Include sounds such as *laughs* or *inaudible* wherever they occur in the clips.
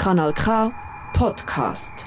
Kanal K Podcast.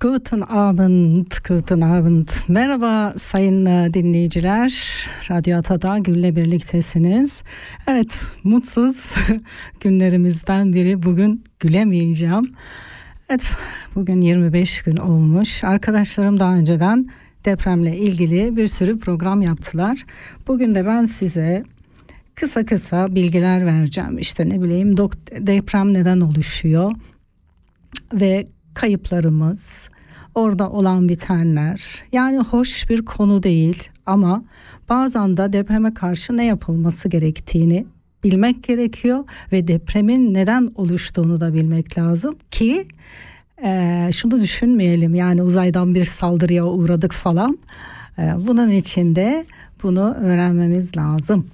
Guten Abend, guten Abend. Merhaba sayın e, dinleyiciler. Radyo Ata'da Gül'le birliktesiniz. Evet, mutsuz *laughs* günlerimizden biri bugün gülemeyeceğim. Evet, bugün 25 gün olmuş. Arkadaşlarım daha önceden depremle ilgili bir sürü program yaptılar. Bugün de ben size kısa kısa bilgiler vereceğim. İşte ne bileyim deprem neden oluşuyor ve kayıplarımız, orada olan bitenler. Yani hoş bir konu değil ama bazen de depreme karşı ne yapılması gerektiğini bilmek gerekiyor ve depremin neden oluştuğunu da bilmek lazım ki e, şunu düşünmeyelim yani uzaydan bir saldırıya uğradık falan. E, bunun için de bunu öğrenmemiz lazım.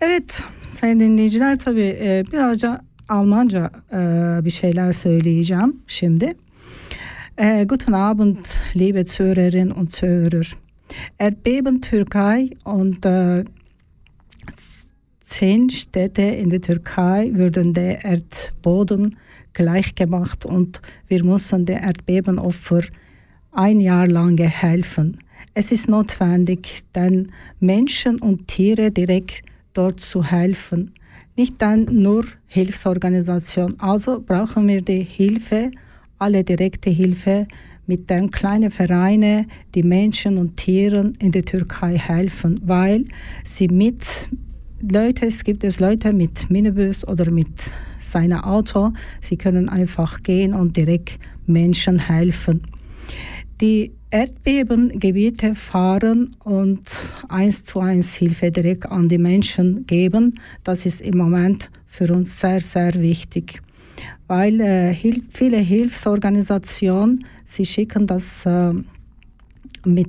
Evet sayın dinleyiciler tabii e, birazca Almanca e, bir şeyler söyleyeceğim şimdi. E, guten Abend, liebe Zuhörerinnen und Zuhörer. Erdbeben Türkei und äh, zehn Städte in der Türkei würden der Erdboden gleichgemacht und wir müssen den Erdbebenopfer ein Jahr lang helfen. Es ist notwendig, den Menschen und Tiere direkt dort zu helfen nicht dann nur Hilfsorganisation. Also brauchen wir die Hilfe, alle direkte Hilfe mit den kleinen Vereinen, die Menschen und Tieren in der Türkei helfen, weil sie mit Leute, es gibt es Leute mit Minibus oder mit seinem Auto, sie können einfach gehen und direkt Menschen helfen. Die Erdbebengebiete fahren und eins zu eins Hilfe direkt an die Menschen geben. Das ist im Moment für uns sehr, sehr wichtig, weil äh, viele Hilfsorganisationen, sie schicken das äh, mit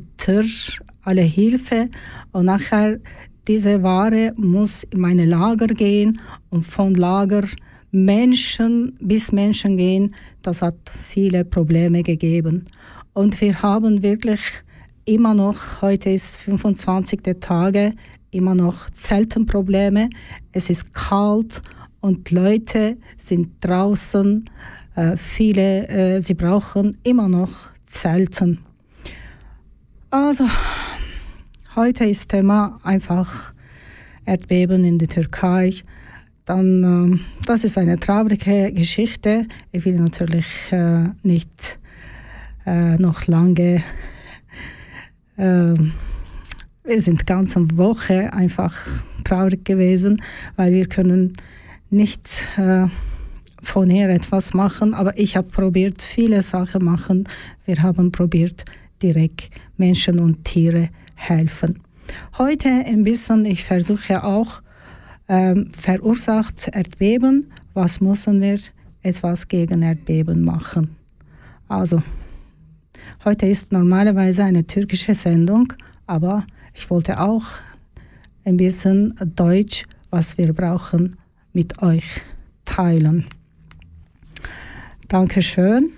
alle Hilfe und nachher diese Ware muss in meine Lager gehen und von Lager Menschen bis Menschen gehen. Das hat viele Probleme gegeben. Und wir haben wirklich immer noch, heute ist 25. Tage, immer noch Zeltenprobleme. Es ist kalt und Leute sind draußen. Äh, viele, äh, sie brauchen immer noch Zelten. Also, heute ist Thema einfach Erdbeben in der Türkei. Dann, äh, das ist eine traurige Geschichte. Ich will natürlich äh, nicht äh, noch lange. Äh, wir sind ganze Woche einfach traurig gewesen, weil wir können nicht äh, von hier etwas machen, aber ich habe probiert, viele Sachen machen. Wir haben probiert, direkt Menschen und Tiere helfen. Heute ein bisschen, ich versuche auch, ähm, verursacht Erdbeben, was müssen wir etwas gegen Erdbeben machen? Also Heute ist normalerweise eine türkische Sendung, aber ich wollte auch ein bisschen Deutsch, was wir brauchen, mit euch teilen. Dankeschön.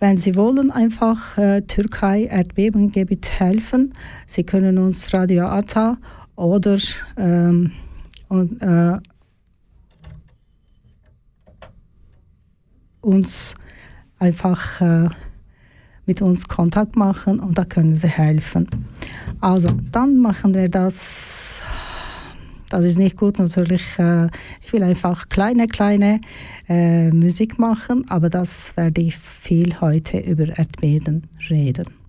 Wenn Sie wollen, einfach äh, Türkei Erdbebengebiet helfen, Sie können uns Radio Ata oder ähm, und, äh, uns einfach äh, mit uns Kontakt machen und da können sie helfen. Also, dann machen wir das. Das ist nicht gut, natürlich. Äh, ich will einfach kleine, kleine äh, Musik machen, aber das werde ich viel heute über Erdbeben reden.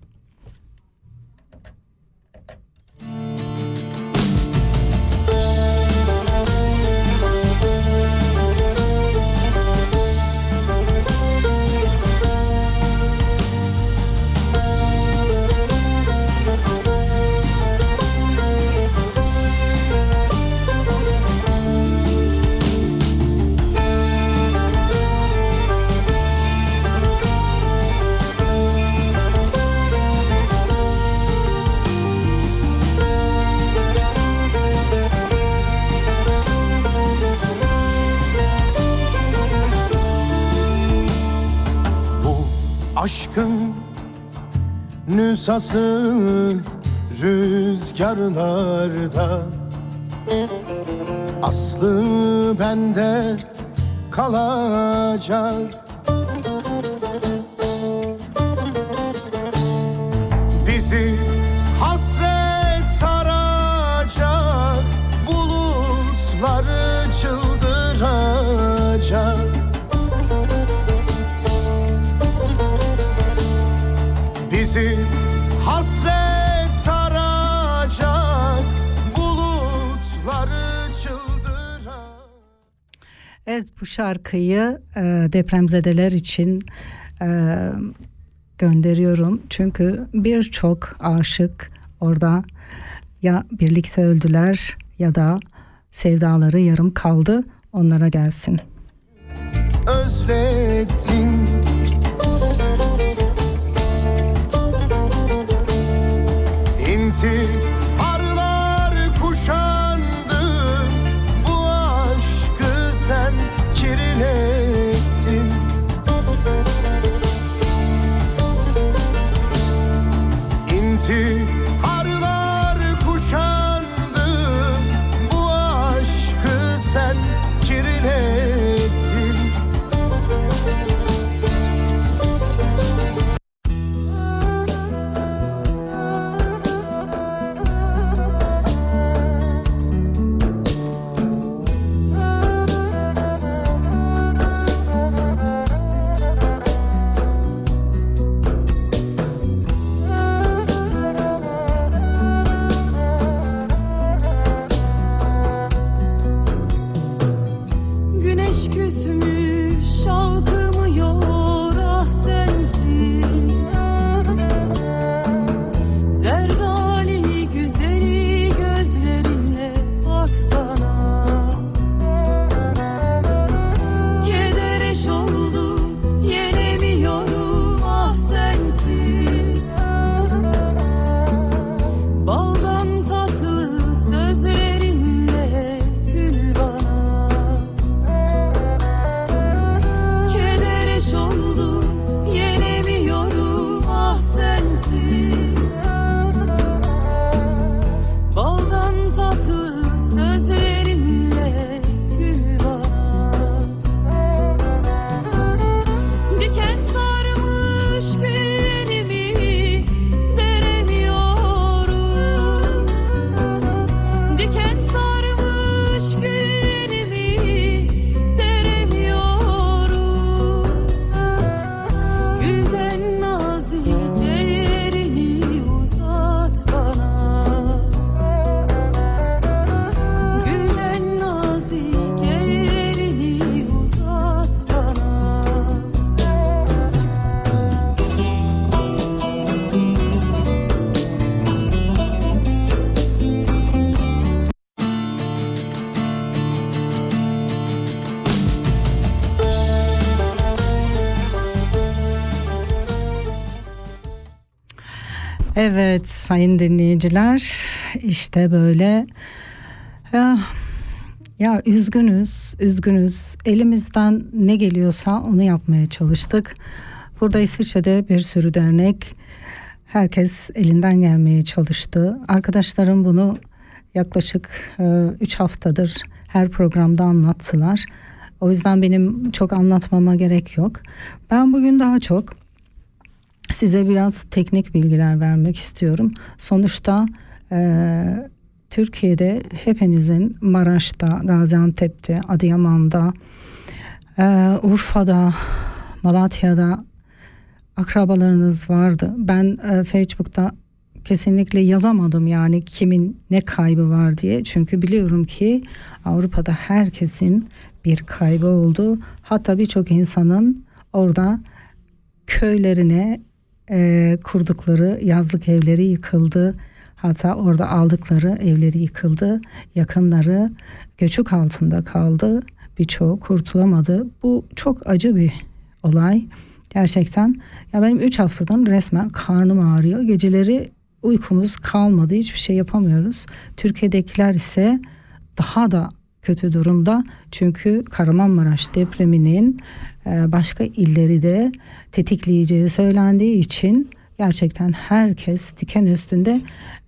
Aşkın nüsası rüzgarlarda. Aslı bende kalacak Evet bu şarkıyı e, depremzedeler için e, gönderiyorum. Çünkü birçok aşık orada ya birlikte öldüler ya da sevdaları yarım kaldı. Onlara gelsin. özlettin İntiharlar Evet sayın dinleyiciler işte böyle ya, ya üzgünüz üzgünüz elimizden ne geliyorsa onu yapmaya çalıştık. Burada İsviçre'de bir sürü dernek herkes elinden gelmeye çalıştı. Arkadaşlarım bunu yaklaşık 3 haftadır her programda anlattılar. O yüzden benim çok anlatmama gerek yok. Ben bugün daha çok size biraz teknik bilgiler vermek istiyorum. Sonuçta e, Türkiye'de hepinizin Maraş'ta, Gaziantep'te, Adıyaman'da, e, Urfa'da, Malatya'da akrabalarınız vardı. Ben e, Facebook'ta kesinlikle yazamadım yani kimin ne kaybı var diye. Çünkü biliyorum ki Avrupa'da herkesin bir kaybı oldu. Hatta birçok insanın orada köylerine e, kurdukları yazlık evleri yıkıldı. Hatta orada aldıkları evleri yıkıldı. Yakınları göçük altında kaldı. Birçoğu kurtulamadı. Bu çok acı bir olay. Gerçekten ya benim 3 haftadan resmen karnım ağrıyor. Geceleri uykumuz kalmadı. Hiçbir şey yapamıyoruz. Türkiye'dekiler ise daha da kötü durumda. Çünkü Kahramanmaraş depreminin e, başka illeri de tetikleyeceği söylendiği için gerçekten herkes diken üstünde.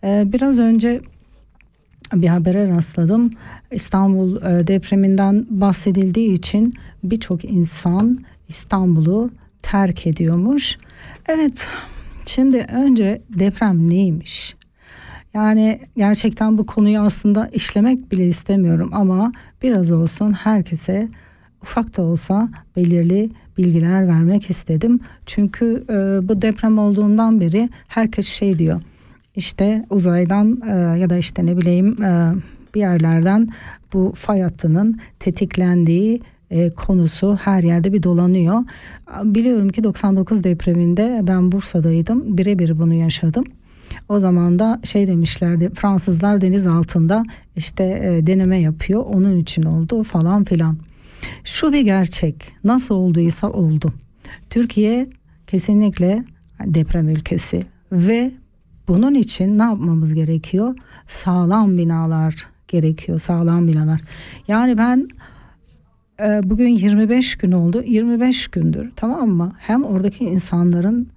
E, biraz önce bir habere rastladım. İstanbul e, depreminden bahsedildiği için birçok insan İstanbul'u terk ediyormuş. Evet, şimdi önce deprem neymiş? Yani gerçekten bu konuyu aslında işlemek bile istemiyorum ama biraz olsun herkese ufak da olsa belirli bilgiler vermek istedim. Çünkü e, bu deprem olduğundan beri herkes şey diyor. İşte uzaydan e, ya da işte ne bileyim e, bir yerlerden bu fay hattının tetiklendiği e, konusu her yerde bir dolanıyor. Biliyorum ki 99 depreminde ben Bursa'daydım. Birebir bunu yaşadım. O zaman da şey demişlerdi Fransızlar deniz altında işte e, deneme yapıyor onun için oldu falan filan. Şu bir gerçek nasıl olduysa oldu. Türkiye kesinlikle deprem ülkesi ve bunun için ne yapmamız gerekiyor? Sağlam binalar gerekiyor sağlam binalar. Yani ben e, bugün 25 gün oldu 25 gündür tamam mı? Hem oradaki insanların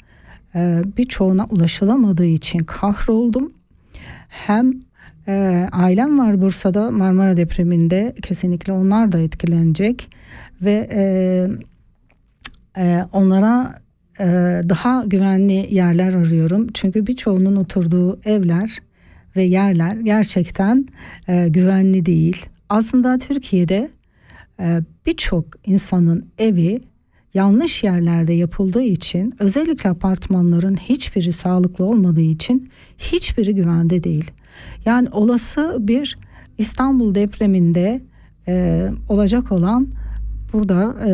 e, birçoğuna ulaşılamadığı için kahroldum. Hem e, ailem var Bursa'da Marmara depreminde kesinlikle onlar da etkilenecek ve e, e, onlara e, daha güvenli yerler arıyorum. Çünkü birçoğunun oturduğu evler ve yerler gerçekten e, güvenli değil. Aslında Türkiye'de e, birçok insanın evi yanlış yerlerde yapıldığı için özellikle apartmanların hiçbiri sağlıklı olmadığı için hiçbiri güvende değil. Yani olası bir İstanbul depreminde e, olacak olan burada e,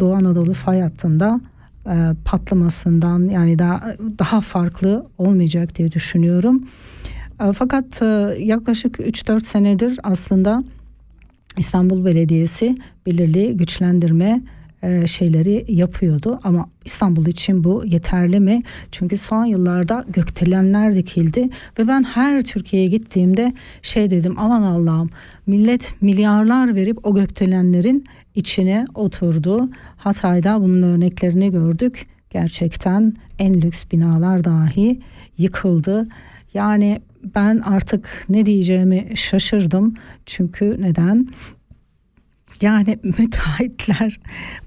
Doğu Anadolu fay hattında e, patlamasından yani daha daha farklı olmayacak diye düşünüyorum. E, fakat e, yaklaşık 3-4 senedir aslında İstanbul Belediyesi belirli güçlendirme e, şeyleri yapıyordu ama İstanbul için bu yeterli mi? Çünkü son yıllarda gökdelenler dikildi ve ben her Türkiye'ye gittiğimde şey dedim aman Allah'ım millet milyarlar verip o gökdelenlerin içine oturdu. Hatay'da bunun örneklerini gördük. Gerçekten en lüks binalar dahi yıkıldı. Yani ben artık ne diyeceğimi şaşırdım. Çünkü neden? Yani *laughs* müteahhitler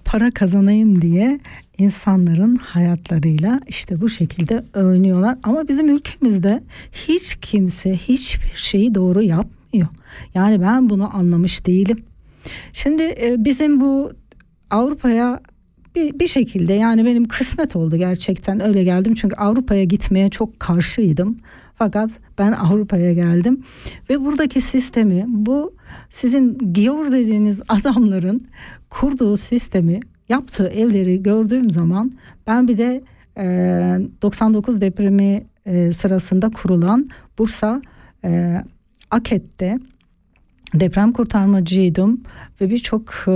para kazanayım diye insanların hayatlarıyla işte bu şekilde övünüyorlar. Ama bizim ülkemizde hiç kimse hiçbir şeyi doğru yapmıyor. Yani ben bunu anlamış değilim. Şimdi e, bizim bu Avrupa'ya bir, bir şekilde yani benim kısmet oldu gerçekten öyle geldim. Çünkü Avrupa'ya gitmeye çok karşıydım. Fakat ben Avrupa'ya geldim ve buradaki sistemi bu sizin Giyor dediğiniz adamların kurduğu sistemi yaptığı evleri gördüğüm zaman ben bir de e, 99 depremi e, sırasında kurulan Bursa e, Aket'te deprem kurtarmacıydım ve birçok e,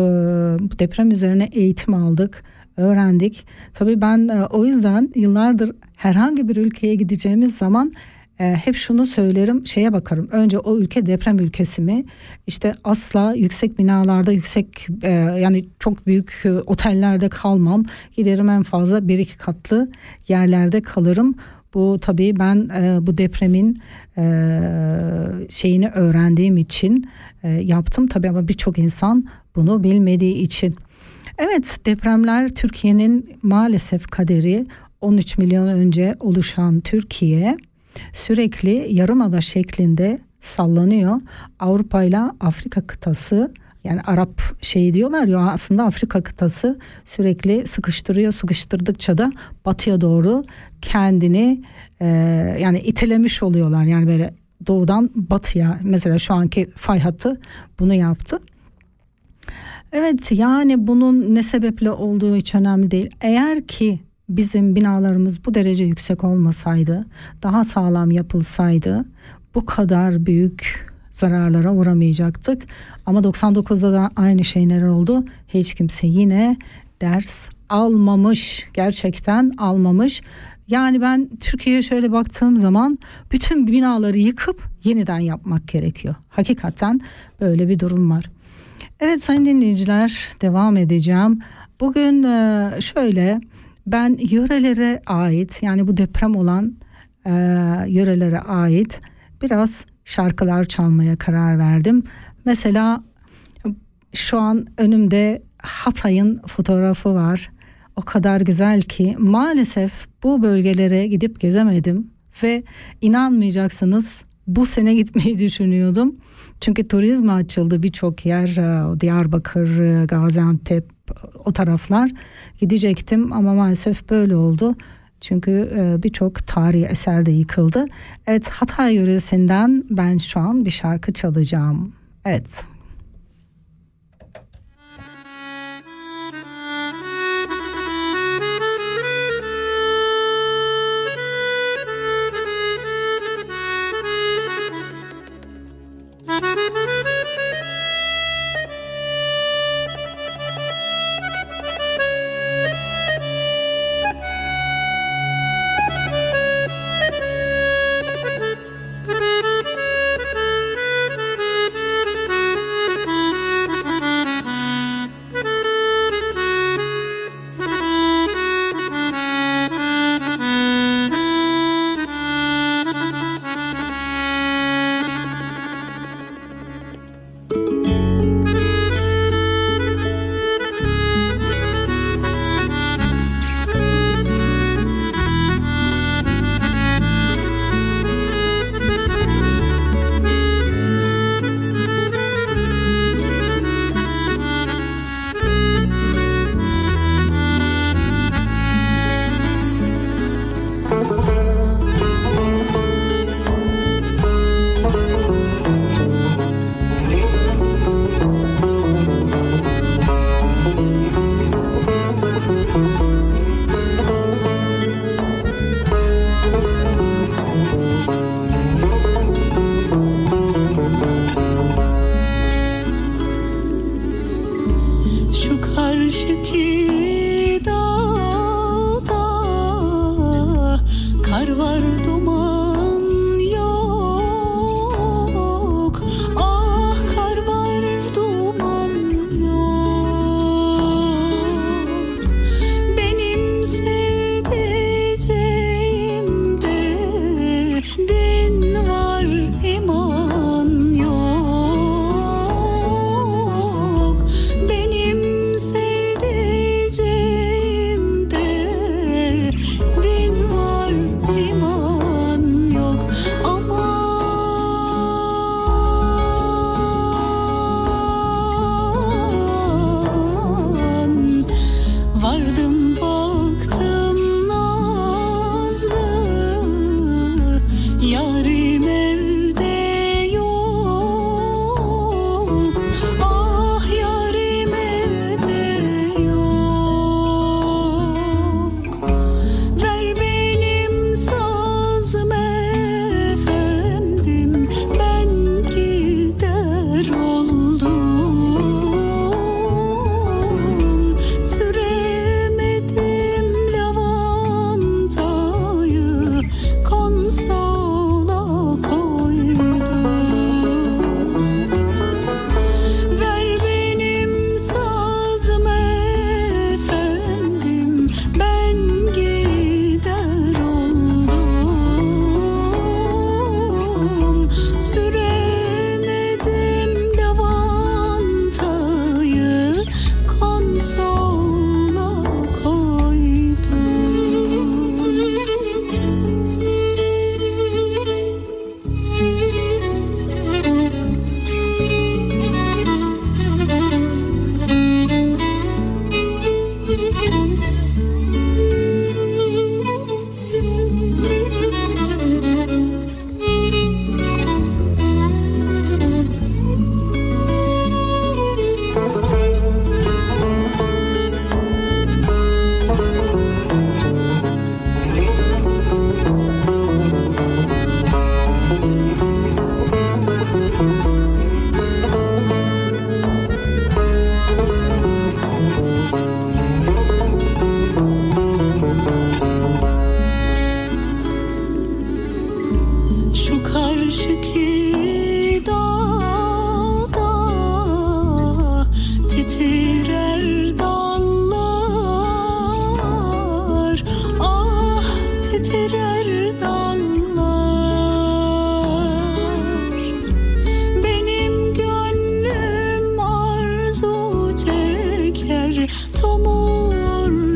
deprem üzerine eğitim aldık öğrendik. Tabii ben e, o yüzden yıllardır herhangi bir ülkeye gideceğimiz zaman e, hep şunu söylerim şeye bakarım. Önce o ülke deprem ülkesi mi? İşte asla yüksek binalarda yüksek e, yani çok büyük e, otellerde kalmam. Giderim en fazla bir iki katlı yerlerde kalırım. Bu tabii ben e, bu depremin e, şeyini öğrendiğim için e, yaptım tabii ama birçok insan bunu bilmediği için. Evet depremler Türkiye'nin maalesef kaderi 13 milyon önce oluşan Türkiye sürekli yarımada şeklinde sallanıyor. Avrupa ile Afrika kıtası yani Arap şey diyorlar ya aslında Afrika kıtası sürekli sıkıştırıyor sıkıştırdıkça da batıya doğru kendini e, yani itelemiş oluyorlar yani böyle doğudan batıya mesela şu anki fay hattı bunu yaptı. Evet yani bunun ne sebeple olduğu hiç önemli değil. Eğer ki bizim binalarımız bu derece yüksek olmasaydı, daha sağlam yapılsaydı bu kadar büyük zararlara uğramayacaktık. Ama 99'da da aynı şey neler oldu? Hiç kimse yine ders almamış gerçekten almamış. Yani ben Türkiye'ye şöyle baktığım zaman bütün binaları yıkıp yeniden yapmak gerekiyor. Hakikaten böyle bir durum var. Evet sayın dinleyiciler devam edeceğim. Bugün şöyle ben yörelere ait yani bu deprem olan e, yörelere ait biraz şarkılar çalmaya karar verdim. Mesela şu an önümde Hatay'ın fotoğrafı var. O kadar güzel ki maalesef bu bölgelere gidip gezemedim ve inanmayacaksınız bu sene gitmeyi *laughs* düşünüyordum. Çünkü turizme açıldı birçok yer e, Diyarbakır, Gaziantep o taraflar gidecektim ama maalesef böyle oldu. Çünkü e, birçok tarihi eser de yıkıldı. Evet Hatay yöresinden ben şu an bir şarkı çalacağım. Evet.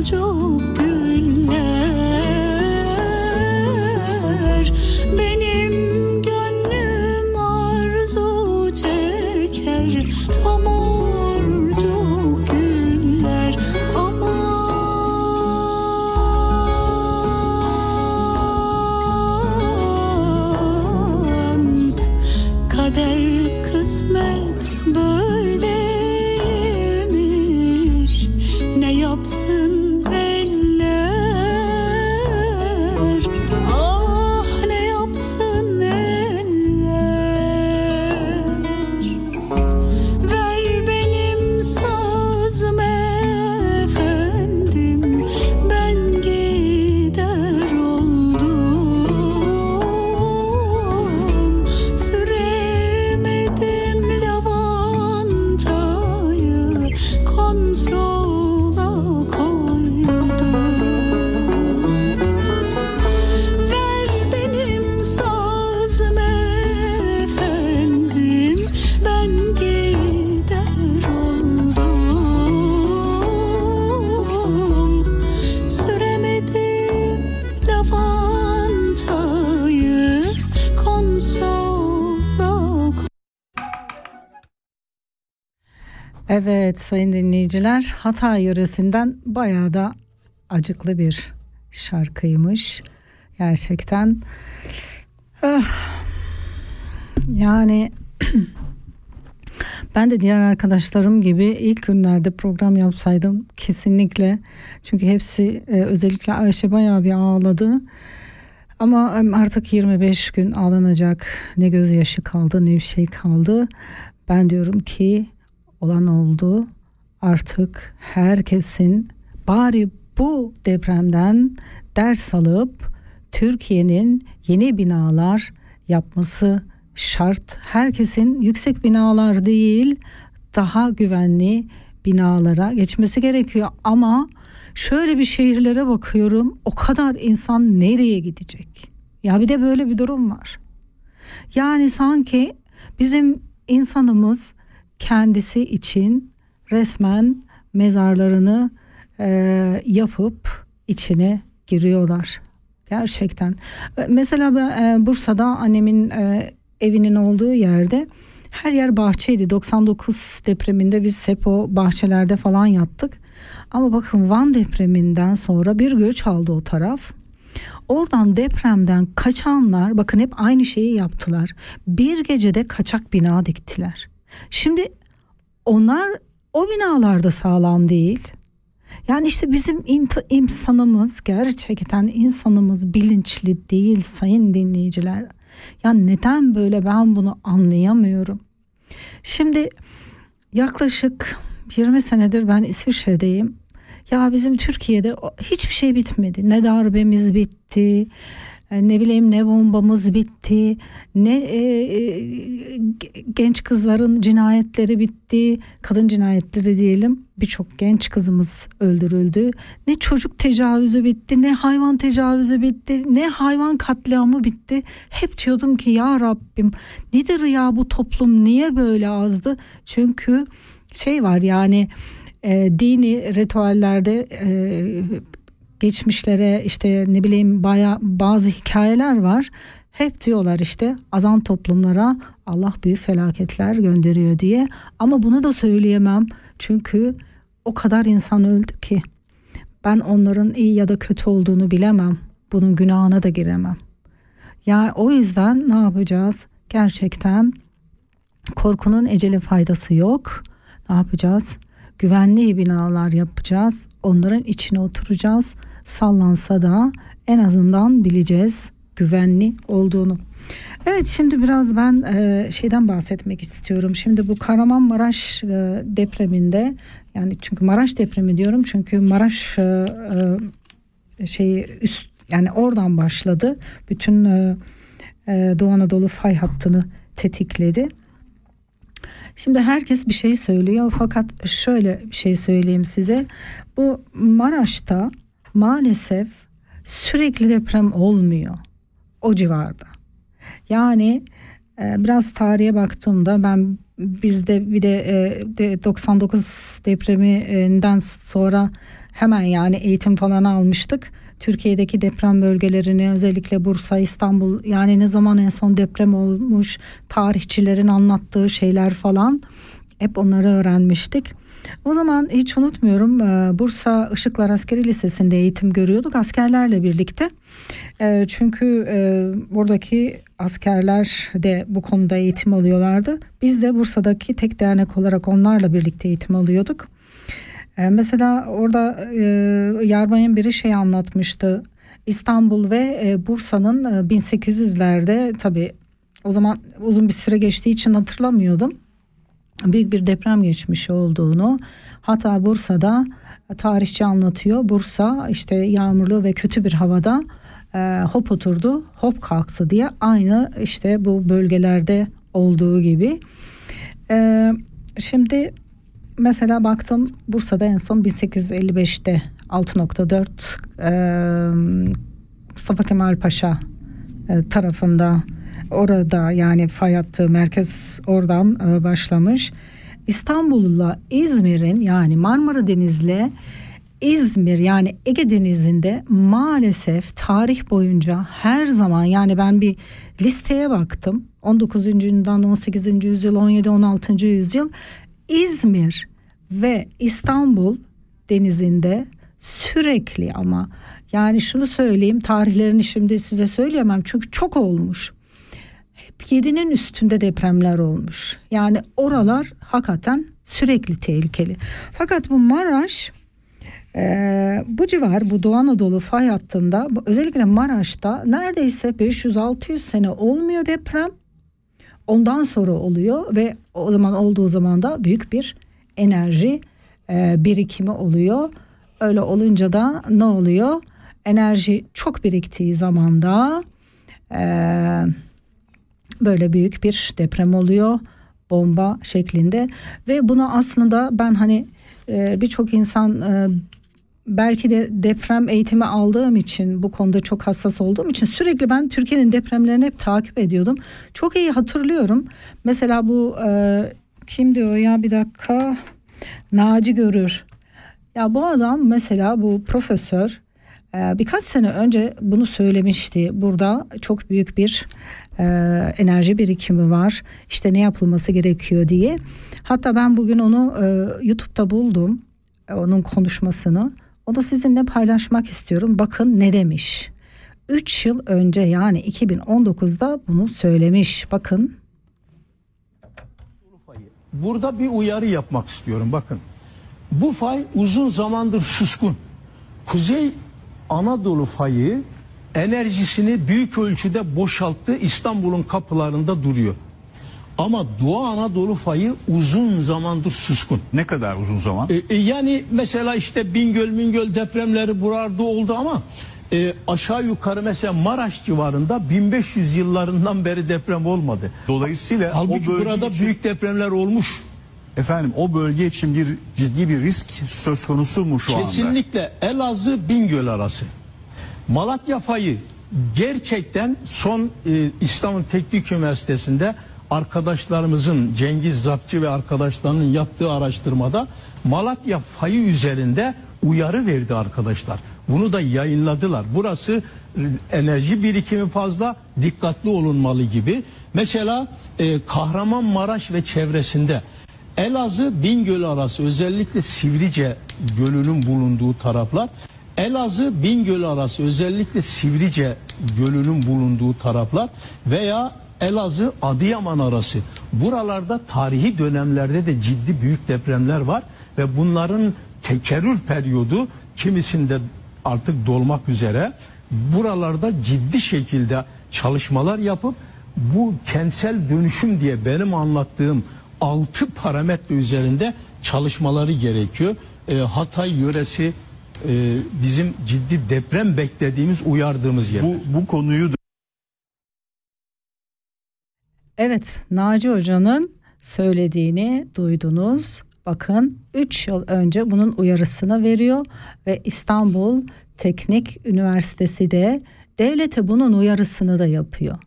¡Chao! Evet sayın dinleyiciler Hatay yöresinden bayağı da acıklı bir şarkıymış. Gerçekten. Ah. Yani *clears throat* ben de diğer arkadaşlarım gibi ilk günlerde program yapsaydım kesinlikle. Çünkü hepsi e, özellikle Ayşe bayağı bir ağladı. Ama artık 25 gün ağlanacak ne gözyaşı kaldı ne bir şey kaldı. Ben diyorum ki olan oldu. Artık herkesin bari bu depremden ders alıp Türkiye'nin yeni binalar yapması şart. Herkesin yüksek binalar değil daha güvenli binalara geçmesi gerekiyor ama şöyle bir şehirlere bakıyorum o kadar insan nereye gidecek? Ya bir de böyle bir durum var. Yani sanki bizim insanımız kendisi için resmen mezarlarını e, yapıp içine giriyorlar. Gerçekten. E, Mesela e, Bursa'da annemin e, evinin olduğu yerde her yer bahçeydi. 99 depreminde biz hep o bahçelerde falan yattık. Ama bakın Van depreminden sonra bir göç aldı o taraf. Oradan depremden kaçanlar bakın hep aynı şeyi yaptılar. Bir gecede kaçak bina diktiler. Şimdi onlar o binalarda sağlam değil. Yani işte bizim insanımız gerçekten insanımız bilinçli değil sayın dinleyiciler. Ya neden böyle ben bunu anlayamıyorum. Şimdi yaklaşık 20 senedir ben İsviçre'deyim. Ya bizim Türkiye'de hiçbir şey bitmedi. Ne darbemiz bitti, ne bileyim ne bombamız bitti, ne e, e, ge- genç kızların cinayetleri bitti, kadın cinayetleri diyelim. Birçok genç kızımız öldürüldü. Ne çocuk tecavüzü bitti, ne hayvan tecavüzü bitti, ne hayvan katliamı bitti. Hep diyordum ki ya Rabbim nedir ya bu toplum niye böyle azdı? Çünkü şey var yani e, dini ritüellerde e, geçmişlere işte ne bileyim baya bazı hikayeler var. Hep diyorlar işte azan toplumlara Allah büyük felaketler gönderiyor diye. Ama bunu da söyleyemem çünkü o kadar insan öldü ki ben onların iyi ya da kötü olduğunu bilemem. Bunun günahına da giremem. Ya o yüzden ne yapacağız? Gerçekten korkunun eceli faydası yok. Ne yapacağız? Güvenli binalar yapacağız. Onların içine oturacağız. Sallansa da en azından bileceğiz güvenli olduğunu. Evet şimdi biraz ben e, şeyden bahsetmek istiyorum. Şimdi bu Kahramanmaraş e, depreminde yani çünkü Maraş depremi diyorum çünkü Maraş e, e, şeyi üst yani oradan başladı. Bütün e, e, Doğu Anadolu fay hattını tetikledi. Şimdi herkes bir şey söylüyor fakat şöyle bir şey söyleyeyim size. Bu Maraş'ta maalesef sürekli deprem olmuyor o civarda. Yani e, biraz tarihe baktığımda ben bizde bir de, e, de 99 depreminden sonra hemen yani eğitim falan almıştık. Türkiye'deki deprem bölgelerini özellikle Bursa, İstanbul yani ne zaman en son deprem olmuş tarihçilerin anlattığı şeyler falan hep onları öğrenmiştik. O zaman hiç unutmuyorum e, Bursa Işıklar Askeri Lisesi'nde eğitim görüyorduk askerlerle birlikte. E, Çünkü e, buradaki askerler de bu konuda eğitim alıyorlardı. Biz de Bursa'daki tek dernek olarak onlarla birlikte eğitim alıyorduk. Mesela orada yarbayın biri şey anlatmıştı. İstanbul ve Bursa'nın e, 1800'lerde tabii o zaman uzun bir süre geçtiği için hatırlamıyordum. Büyük bir deprem geçmişi olduğunu. Hatta Bursa'da tarihçi anlatıyor. Bursa işte yağmurlu ve kötü bir havada e, hop oturdu, hop kalktı diye aynı işte bu bölgelerde olduğu gibi. E, şimdi mesela baktım Bursa'da en son 1855'te 6.4 e, Mustafa Kemal Paşa e, tarafında orada yani fay hattı merkez oradan e, başlamış. İstanbul'la İzmir'in yani Marmara Deniz'le İzmir yani Ege Denizi'nde maalesef tarih boyunca her zaman yani ben bir listeye baktım. 19. yüzyıldan 18. yüzyıl, 17. 16. yüzyıl İzmir ve İstanbul denizinde sürekli ama yani şunu söyleyeyim tarihlerini şimdi size söyleyemem çünkü çok olmuş. Hep 7'nin üstünde depremler olmuş. Yani oralar hakikaten sürekli tehlikeli. Fakat bu Maraş ee, bu civar bu Doğu Anadolu fay hattında özellikle Maraş'ta neredeyse 500-600 sene olmuyor deprem. Ondan sonra oluyor ve o zaman olduğu zaman da büyük bir enerji e, birikimi oluyor. Öyle olunca da ne oluyor? Enerji çok biriktiği zaman da e, böyle büyük bir deprem oluyor bomba şeklinde ve bunu aslında ben hani e, birçok insan e, belki de deprem eğitimi aldığım için bu konuda çok hassas olduğum için sürekli ben Türkiye'nin depremlerini hep takip ediyordum. Çok iyi hatırlıyorum. Mesela bu e, kimdi o ya bir dakika Naci Görür. Ya bu adam mesela bu profesör birkaç sene önce bunu söylemişti. Burada çok büyük bir e, enerji birikimi var. İşte ne yapılması gerekiyor diye. Hatta ben bugün onu e, YouTube'da buldum. e, Onun konuşmasını. Onu sizinle paylaşmak istiyorum. Bakın ne demiş. 3 yıl önce yani 2019'da bunu söylemiş. Bakın Burada bir uyarı yapmak istiyorum bakın. Bu fay uzun zamandır suskun. Kuzey Anadolu fayı enerjisini büyük ölçüde boşalttı İstanbul'un kapılarında duruyor. Ama Doğu Anadolu fayı uzun zamandır suskun. Ne kadar uzun zaman? E, e, yani mesela işte Bingöl Mingöl depremleri buralarda oldu ama e, aşağı yukarı mesela Maraş civarında 1500 yıllarından beri deprem olmadı. Dolayısıyla Halbuki o bölge burada için, büyük depremler olmuş. Efendim o bölge için bir ciddi bir risk söz konusu mu şu anda? Kesinlikle Elazığ Bingöl arası. Malatya fayı gerçekten son e, İstanbul Teknik Üniversitesi'nde arkadaşlarımızın Cengiz Zapçı ve arkadaşlarının yaptığı araştırmada Malatya fayı üzerinde uyarı verdi arkadaşlar. Bunu da yayınladılar. Burası e, enerji birikimi fazla dikkatli olunmalı gibi. Mesela e, Kahramanmaraş ve çevresinde Elazığ Bingöl arası özellikle Sivrice Gölü'nün bulunduğu taraflar Elazığ Bingöl arası özellikle Sivrice Gölü'nün bulunduğu taraflar veya Elazığ Adıyaman arası. Buralarda tarihi dönemlerde de ciddi büyük depremler var ve bunların tekerrür periyodu kimisinde artık dolmak üzere buralarda ciddi şekilde çalışmalar yapıp bu kentsel dönüşüm diye benim anlattığım altı parametre üzerinde çalışmaları gerekiyor. Ee, Hatay yöresi e, bizim ciddi deprem beklediğimiz, uyardığımız yer. Bu, bu konuyu Evet, Naci Hoca'nın söylediğini duydunuz. Bakın 3 yıl önce bunun uyarısını veriyor ve İstanbul Teknik Üniversitesi de devlete bunun uyarısını da yapıyor.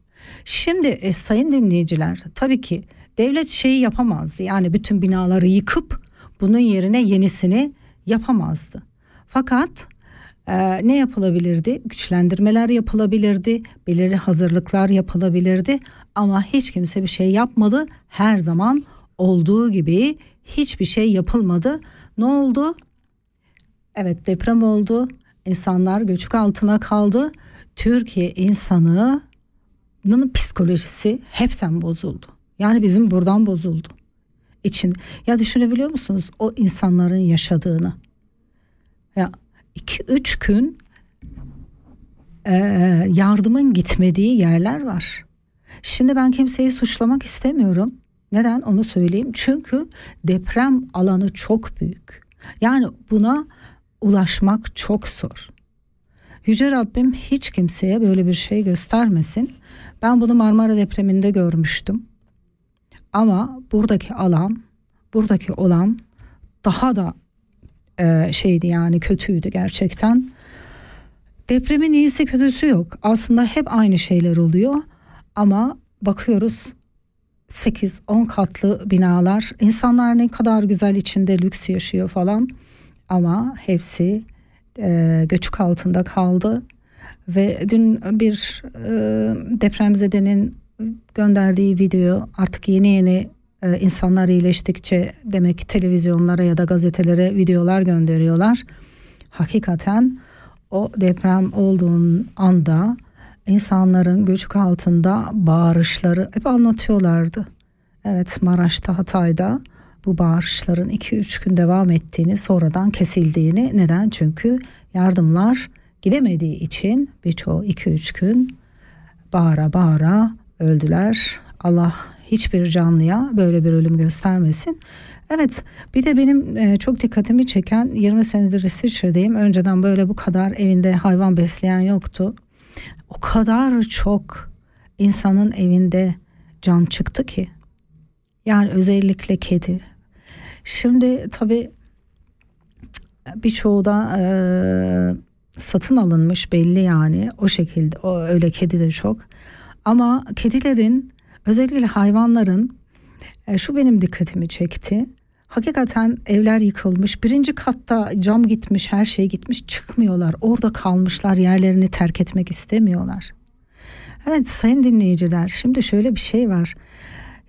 Şimdi e, sayın dinleyiciler tabii ki devlet şeyi yapamazdı. Yani bütün binaları yıkıp bunun yerine yenisini yapamazdı. Fakat ee, ne yapılabilirdi? Güçlendirmeler yapılabilirdi, belirli hazırlıklar yapılabilirdi ama hiç kimse bir şey yapmadı. Her zaman olduğu gibi hiçbir şey yapılmadı. Ne oldu? Evet deprem oldu. İnsanlar göçük altına kaldı. Türkiye insanının psikolojisi hepten bozuldu. Yani bizim buradan bozuldu. İçin ya düşünebiliyor musunuz o insanların yaşadığını? Ya 2-3 gün e, yardımın gitmediği yerler var. Şimdi ben kimseyi suçlamak istemiyorum. Neden onu söyleyeyim? Çünkü deprem alanı çok büyük. Yani buna ulaşmak çok zor. Yüce Rabbim hiç kimseye böyle bir şey göstermesin. Ben bunu Marmara depreminde görmüştüm. Ama buradaki alan, buradaki olan daha da e, şeydi yani kötüydü gerçekten. Depremin iyisi kötüsü yok. Aslında hep aynı şeyler oluyor. Ama bakıyoruz 8-10 katlı binalar. İnsanlar ne kadar güzel içinde lüks yaşıyor falan. ama hepsi e, göçük altında kaldı ve dün bir e, depremzedenin gönderdiği video artık yeni yeni e, insanlar iyileştikçe demek ki televizyonlara ya da gazetelere videolar gönderiyorlar. Hakikaten o deprem olduğun anda insanların göçük altında bağırışları hep anlatıyorlardı. Evet Maraş'ta Hatay'da bu bağırışların 2-3 gün devam ettiğini sonradan kesildiğini neden? Çünkü yardımlar gidemediği için birçoğu 2-3 gün bağıra bağıra öldüler. Allah hiçbir canlıya böyle bir ölüm göstermesin. Evet bir de benim e, çok dikkatimi çeken 20 senedir İsviçre'deyim. Önceden böyle bu kadar evinde hayvan besleyen yoktu. O kadar çok insanın evinde can çıktı ki. Yani özellikle kedi. Şimdi tabii birçoğu da e, satın alınmış belli yani o şekilde o öyle kedi de çok. Ama kedilerin özellikle hayvanların e, şu benim dikkatimi çekti. Hakikaten evler yıkılmış. Birinci katta cam gitmiş, her şey gitmiş. Çıkmıyorlar. Orada kalmışlar. Yerlerini terk etmek istemiyorlar. Evet sayın dinleyiciler şimdi şöyle bir şey var.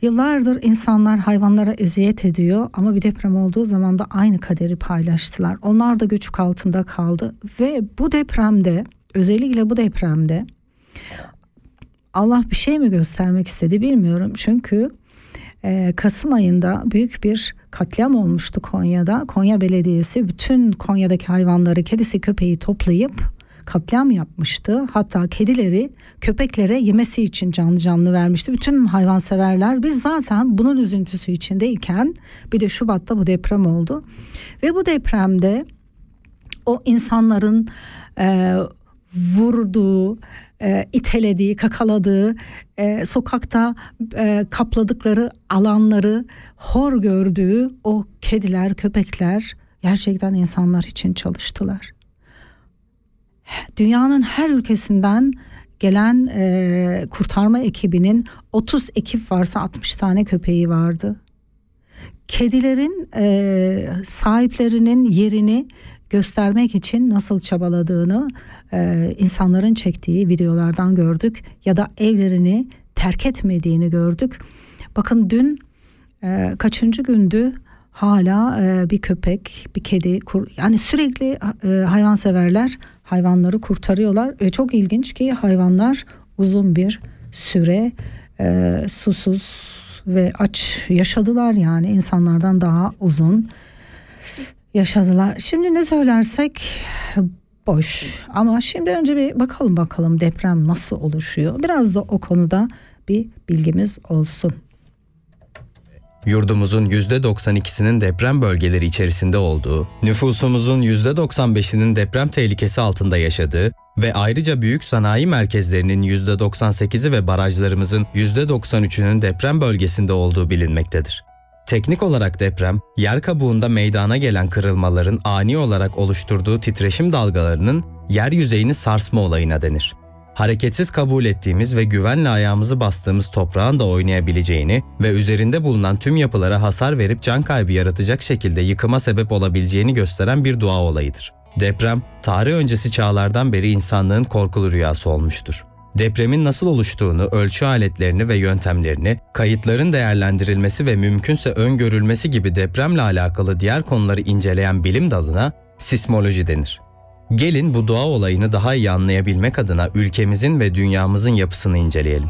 Yıllardır insanlar hayvanlara eziyet ediyor ama bir deprem olduğu zaman da aynı kaderi paylaştılar. Onlar da göçük altında kaldı ve bu depremde özellikle bu depremde Allah bir şey mi göstermek istedi bilmiyorum. Çünkü e, Kasım ayında büyük bir katliam olmuştu Konya'da. Konya Belediyesi bütün Konya'daki hayvanları kedisi köpeği toplayıp katliam yapmıştı. Hatta kedileri köpeklere yemesi için canlı canlı vermişti. Bütün hayvanseverler biz zaten bunun üzüntüsü içindeyken bir de Şubat'ta bu deprem oldu. Ve bu depremde o insanların e, vurduğu, e, itelediği, kakaladığı, e, sokakta e, kapladıkları alanları hor gördüğü o kediler, köpekler gerçekten insanlar için çalıştılar. Dünyanın her ülkesinden gelen e, kurtarma ekibinin 30 ekip varsa 60 tane köpeği vardı. Kedilerin e, sahiplerinin yerini göstermek için nasıl çabaladığını e, insanların çektiği videolardan gördük ya da evlerini terk etmediğini gördük. Bakın dün e, kaçıncı gündü hala e, bir köpek, bir kedi kur, yani sürekli e, hayvanseverler hayvanları kurtarıyorlar ve çok ilginç ki hayvanlar uzun bir süre e, susuz ve aç yaşadılar yani insanlardan daha uzun yaşadılar. Şimdi ne söylersek boş ama şimdi önce bir bakalım bakalım deprem nasıl oluşuyor. Biraz da o konuda bir bilgimiz olsun. Yurdumuzun %92'sinin deprem bölgeleri içerisinde olduğu, nüfusumuzun %95'inin deprem tehlikesi altında yaşadığı ve ayrıca büyük sanayi merkezlerinin %98'i ve barajlarımızın %93'ünün deprem bölgesinde olduğu bilinmektedir. Teknik olarak deprem, yer kabuğunda meydana gelen kırılmaların ani olarak oluşturduğu titreşim dalgalarının yer yüzeyini sarsma olayına denir. Hareketsiz kabul ettiğimiz ve güvenle ayağımızı bastığımız toprağın da oynayabileceğini ve üzerinde bulunan tüm yapılara hasar verip can kaybı yaratacak şekilde yıkıma sebep olabileceğini gösteren bir doğa olayıdır. Deprem, tarih öncesi çağlardan beri insanlığın korkulu rüyası olmuştur depremin nasıl oluştuğunu, ölçü aletlerini ve yöntemlerini, kayıtların değerlendirilmesi ve mümkünse öngörülmesi gibi depremle alakalı diğer konuları inceleyen bilim dalına sismoloji denir. Gelin bu doğa olayını daha iyi anlayabilmek adına ülkemizin ve dünyamızın yapısını inceleyelim.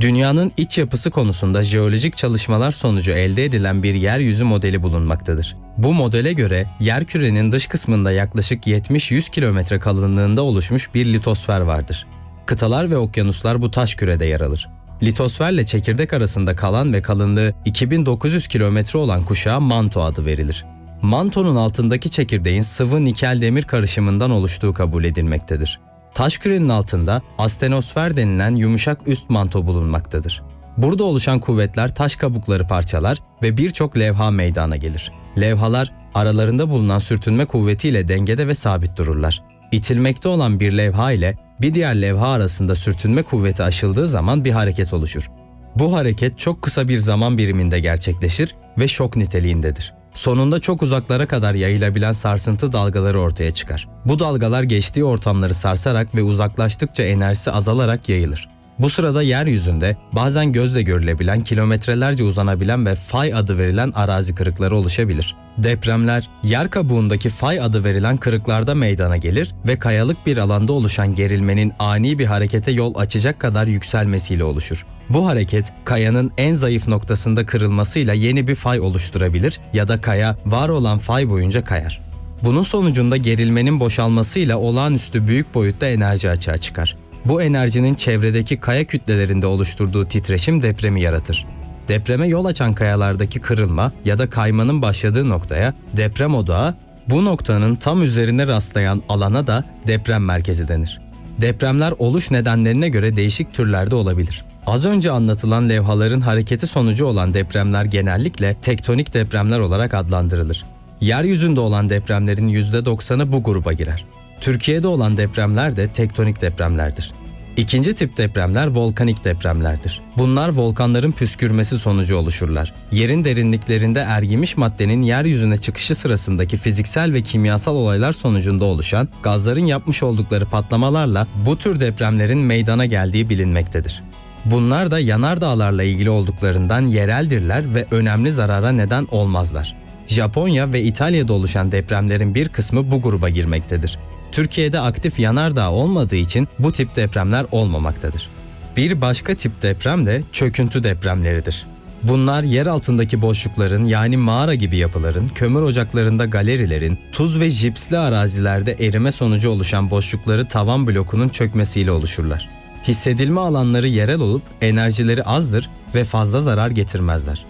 Dünyanın iç yapısı konusunda jeolojik çalışmalar sonucu elde edilen bir yeryüzü modeli bulunmaktadır. Bu modele göre yer kürenin dış kısmında yaklaşık 70-100 kilometre kalınlığında oluşmuş bir litosfer vardır. Kıtalar ve okyanuslar bu taş kürede yer alır. Litosferle çekirdek arasında kalan ve kalınlığı 2900 kilometre olan kuşağa manto adı verilir. Mantonun altındaki çekirdeğin sıvı nikel demir karışımından oluştuğu kabul edilmektedir. Taş kürenin altında astenosfer denilen yumuşak üst manto bulunmaktadır. Burada oluşan kuvvetler taş kabukları parçalar ve birçok levha meydana gelir. Levhalar aralarında bulunan sürtünme kuvvetiyle dengede ve sabit dururlar. İtilmekte olan bir levha ile bir diğer levha arasında sürtünme kuvveti aşıldığı zaman bir hareket oluşur. Bu hareket çok kısa bir zaman biriminde gerçekleşir ve şok niteliğindedir. Sonunda çok uzaklara kadar yayılabilen sarsıntı dalgaları ortaya çıkar. Bu dalgalar geçtiği ortamları sarsarak ve uzaklaştıkça enerjisi azalarak yayılır. Bu sırada yeryüzünde bazen gözle görülebilen, kilometrelerce uzanabilen ve fay adı verilen arazi kırıkları oluşabilir. Depremler, yer kabuğundaki fay adı verilen kırıklarda meydana gelir ve kayalık bir alanda oluşan gerilmenin ani bir harekete yol açacak kadar yükselmesiyle oluşur. Bu hareket, kayanın en zayıf noktasında kırılmasıyla yeni bir fay oluşturabilir ya da kaya var olan fay boyunca kayar. Bunun sonucunda gerilmenin boşalmasıyla olağanüstü büyük boyutta enerji açığa çıkar. Bu enerjinin çevredeki kaya kütlelerinde oluşturduğu titreşim depremi yaratır. Depreme yol açan kayalardaki kırılma ya da kaymanın başladığı noktaya deprem odağı, bu noktanın tam üzerine rastlayan alana da deprem merkezi denir. Depremler oluş nedenlerine göre değişik türlerde olabilir. Az önce anlatılan levhaların hareketi sonucu olan depremler genellikle tektonik depremler olarak adlandırılır. Yeryüzünde olan depremlerin %90'ı bu gruba girer. Türkiye'de olan depremler de tektonik depremlerdir. İkinci tip depremler volkanik depremlerdir. Bunlar volkanların püskürmesi sonucu oluşurlar. Yerin derinliklerinde ergimiş maddenin yeryüzüne çıkışı sırasındaki fiziksel ve kimyasal olaylar sonucunda oluşan gazların yapmış oldukları patlamalarla bu tür depremlerin meydana geldiği bilinmektedir. Bunlar da yanardağlarla ilgili olduklarından yereldirler ve önemli zarara neden olmazlar. Japonya ve İtalya'da oluşan depremlerin bir kısmı bu gruba girmektedir. Türkiye'de aktif yanardağ olmadığı için bu tip depremler olmamaktadır. Bir başka tip deprem de çöküntü depremleridir. Bunlar yer altındaki boşlukların yani mağara gibi yapıların, kömür ocaklarında galerilerin, tuz ve jipsli arazilerde erime sonucu oluşan boşlukları tavan blokunun çökmesiyle oluşurlar. Hissedilme alanları yerel olup enerjileri azdır ve fazla zarar getirmezler.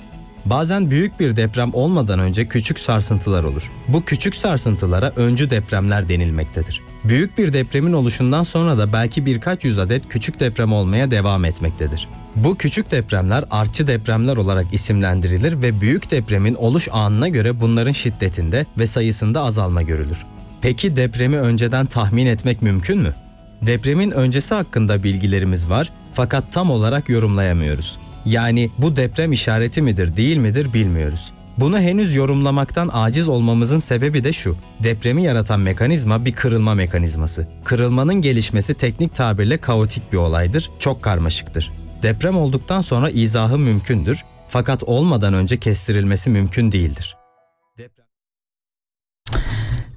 Bazen büyük bir deprem olmadan önce küçük sarsıntılar olur. Bu küçük sarsıntılara öncü depremler denilmektedir. Büyük bir depremin oluşundan sonra da belki birkaç yüz adet küçük deprem olmaya devam etmektedir. Bu küçük depremler artçı depremler olarak isimlendirilir ve büyük depremin oluş anına göre bunların şiddetinde ve sayısında azalma görülür. Peki depremi önceden tahmin etmek mümkün mü? Depremin öncesi hakkında bilgilerimiz var fakat tam olarak yorumlayamıyoruz. Yani bu deprem işareti midir değil midir bilmiyoruz. Bunu henüz yorumlamaktan aciz olmamızın sebebi de şu. Depremi yaratan mekanizma bir kırılma mekanizması. Kırılmanın gelişmesi teknik tabirle kaotik bir olaydır, çok karmaşıktır. Deprem olduktan sonra izahı mümkündür fakat olmadan önce kestirilmesi mümkün değildir.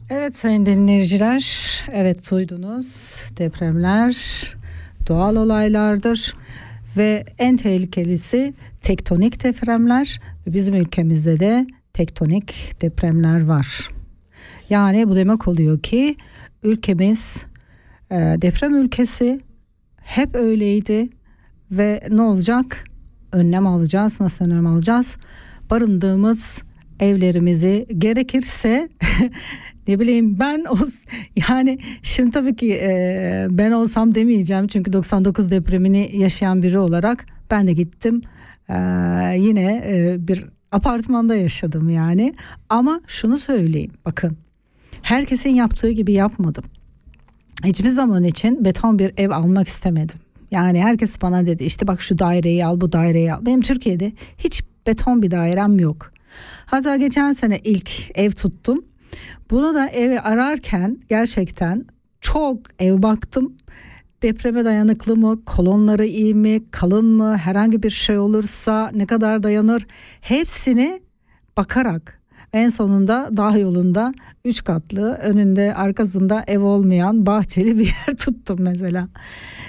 Evet sayın dinleyiciler, evet duydunuz depremler doğal olaylardır ve en tehlikelisi tektonik depremler bizim ülkemizde de tektonik depremler var. Yani bu demek oluyor ki ülkemiz e, deprem ülkesi hep öyleydi ve ne olacak? Önlem alacağız. Nasıl önlem alacağız? Barındığımız evlerimizi gerekirse *laughs* ne bileyim ben o yani şimdi tabii ki e, ben olsam demeyeceğim. Çünkü 99 depremini yaşayan biri olarak ben de gittim. E, yine e, bir apartmanda yaşadım yani. Ama şunu söyleyeyim bakın. Herkesin yaptığı gibi yapmadım. Hiçbir zaman için beton bir ev almak istemedim. Yani herkes bana dedi işte bak şu daireyi al bu daireyi al. Benim Türkiye'de hiç beton bir dairem yok. Hatta geçen sene ilk ev tuttum bunu da evi ararken gerçekten çok ev baktım. Depreme dayanıklı mı, kolonları iyi mi, kalın mı, herhangi bir şey olursa ne kadar dayanır hepsini bakarak en sonunda dağ yolunda üç katlı önünde arkasında ev olmayan bahçeli bir *laughs* yer tuttum mesela.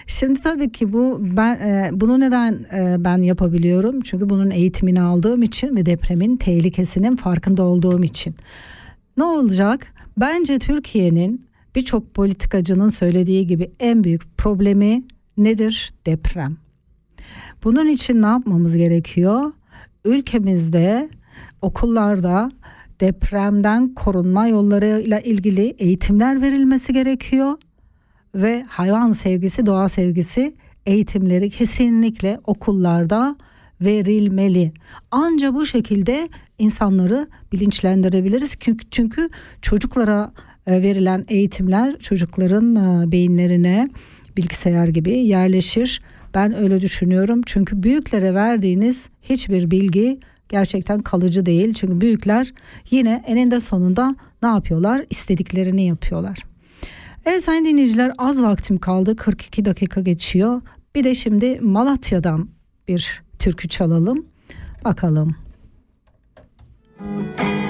Şimdi tabii ki bu ben e, bunu neden e, ben yapabiliyorum? Çünkü bunun eğitimini aldığım için ve depremin tehlikesinin farkında olduğum için. Ne olacak? Bence Türkiye'nin birçok politikacının söylediği gibi en büyük problemi nedir? Deprem. Bunun için ne yapmamız gerekiyor? Ülkemizde okullarda depremden korunma yollarıyla ilgili eğitimler verilmesi gerekiyor ve hayvan sevgisi, doğa sevgisi eğitimleri kesinlikle okullarda verilmeli. Anca bu şekilde insanları bilinçlendirebiliriz. Çünkü çocuklara e, verilen eğitimler çocukların e, beyinlerine bilgisayar gibi yerleşir. Ben öyle düşünüyorum. Çünkü büyüklere verdiğiniz hiçbir bilgi gerçekten kalıcı değil. Çünkü büyükler yine eninde sonunda ne yapıyorlar? İstediklerini yapıyorlar. Evet sayın dinleyiciler az vaktim kaldı. 42 dakika geçiyor. Bir de şimdi Malatya'dan bir türkü çalalım. Bakalım. Yollar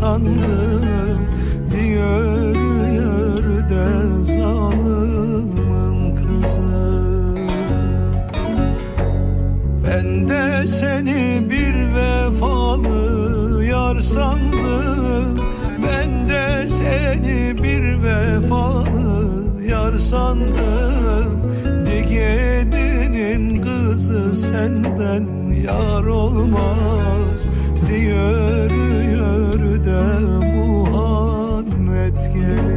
sandım Diyor yerde zalimin kızı. Ben de seni bir vefalı yar sandım. Ben de seni bir vefalı yar sandım. Digedi'nin kızı senden yar olmaz Diyor yörde Muhammed gelir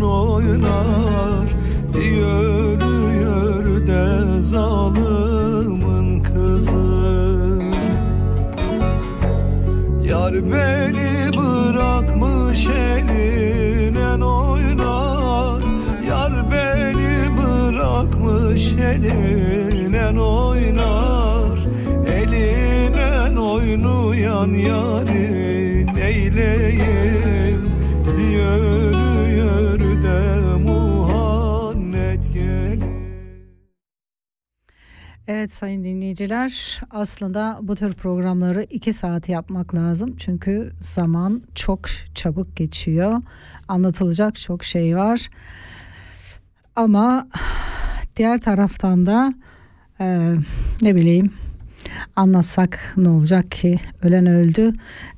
teline oynar Diyor yörde zalimin kızı. Yar beni bırakmış eline oynar. Yar beni bırakmış eline oynar. Eline oynayan yarı neyleyim Evet sayın dinleyiciler aslında bu tür programları iki saat yapmak lazım. Çünkü zaman çok çabuk geçiyor. Anlatılacak çok şey var. Ama diğer taraftan da e, ne bileyim anlatsak ne olacak ki ölen öldü.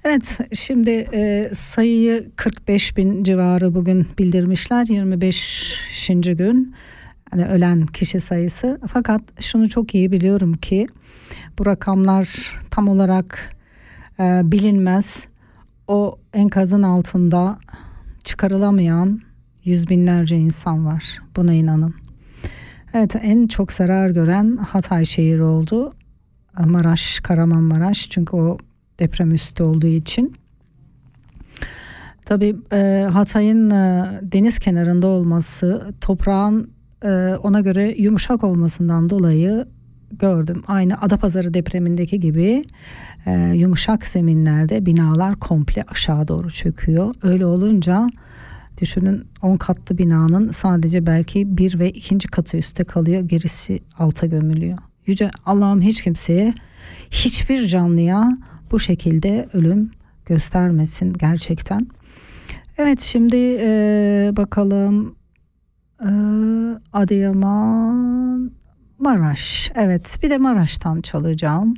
Evet şimdi e, sayıyı 45 bin civarı bugün bildirmişler 25. gün hani ölen kişi sayısı. Fakat şunu çok iyi biliyorum ki bu rakamlar tam olarak e, bilinmez. O enkazın altında çıkarılamayan yüz binlerce insan var. Buna inanın. Evet en çok zarar gören Hatay şehri oldu. Maraş, Kahramanmaraş çünkü o deprem üstü olduğu için. Tabii e, Hatay'ın e, deniz kenarında olması, toprağın e, ona göre yumuşak olmasından dolayı gördüm. Aynı Adapazarı depremindeki gibi e, yumuşak zeminlerde binalar komple aşağı doğru çöküyor. Öyle olunca düşünün 10 katlı binanın sadece belki bir ve ikinci katı üstte kalıyor. Gerisi alta gömülüyor. Yüce Allah'ım hiç kimseye hiçbir canlıya bu şekilde ölüm göstermesin gerçekten. Evet şimdi e, bakalım Ee, Adıyaman, Maraş. Evet, bir de Maraş'tan çalacağım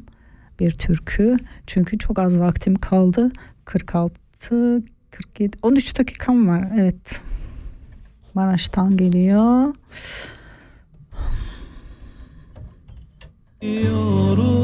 bir türkü. Çünkü çok az vaktim kaldı. 46, 47, 13 dakikam var. Evet. Maraş'tan geliyor. Yorum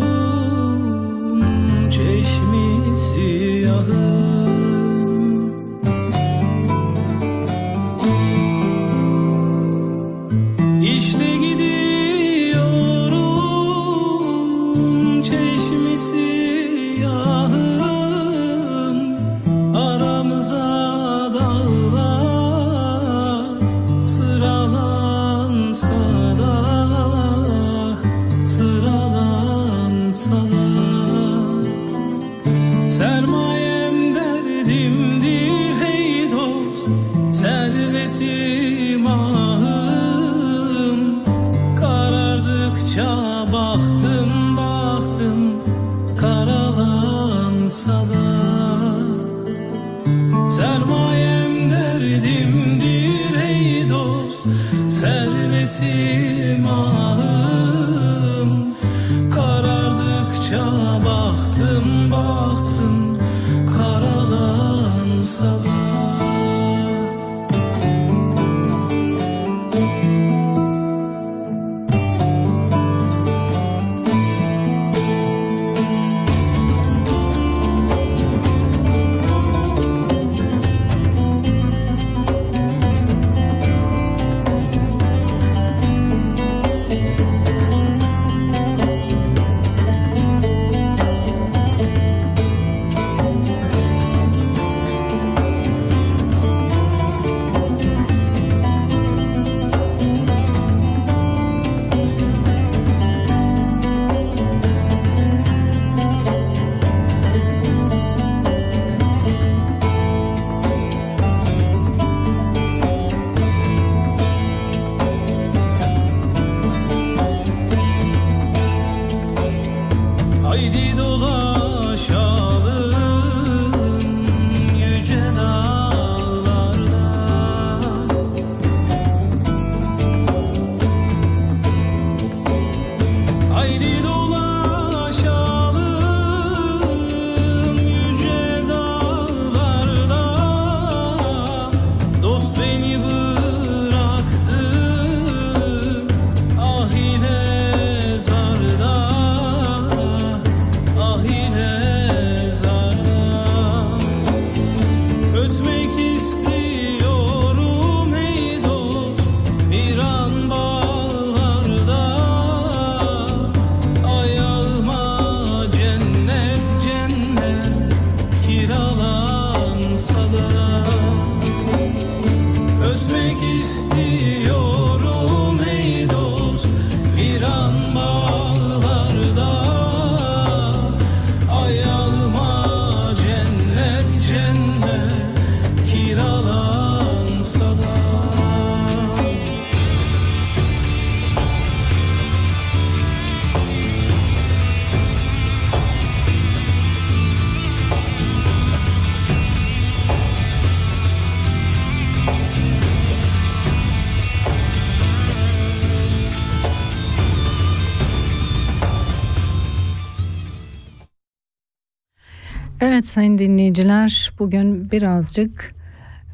sayın dinleyiciler bugün birazcık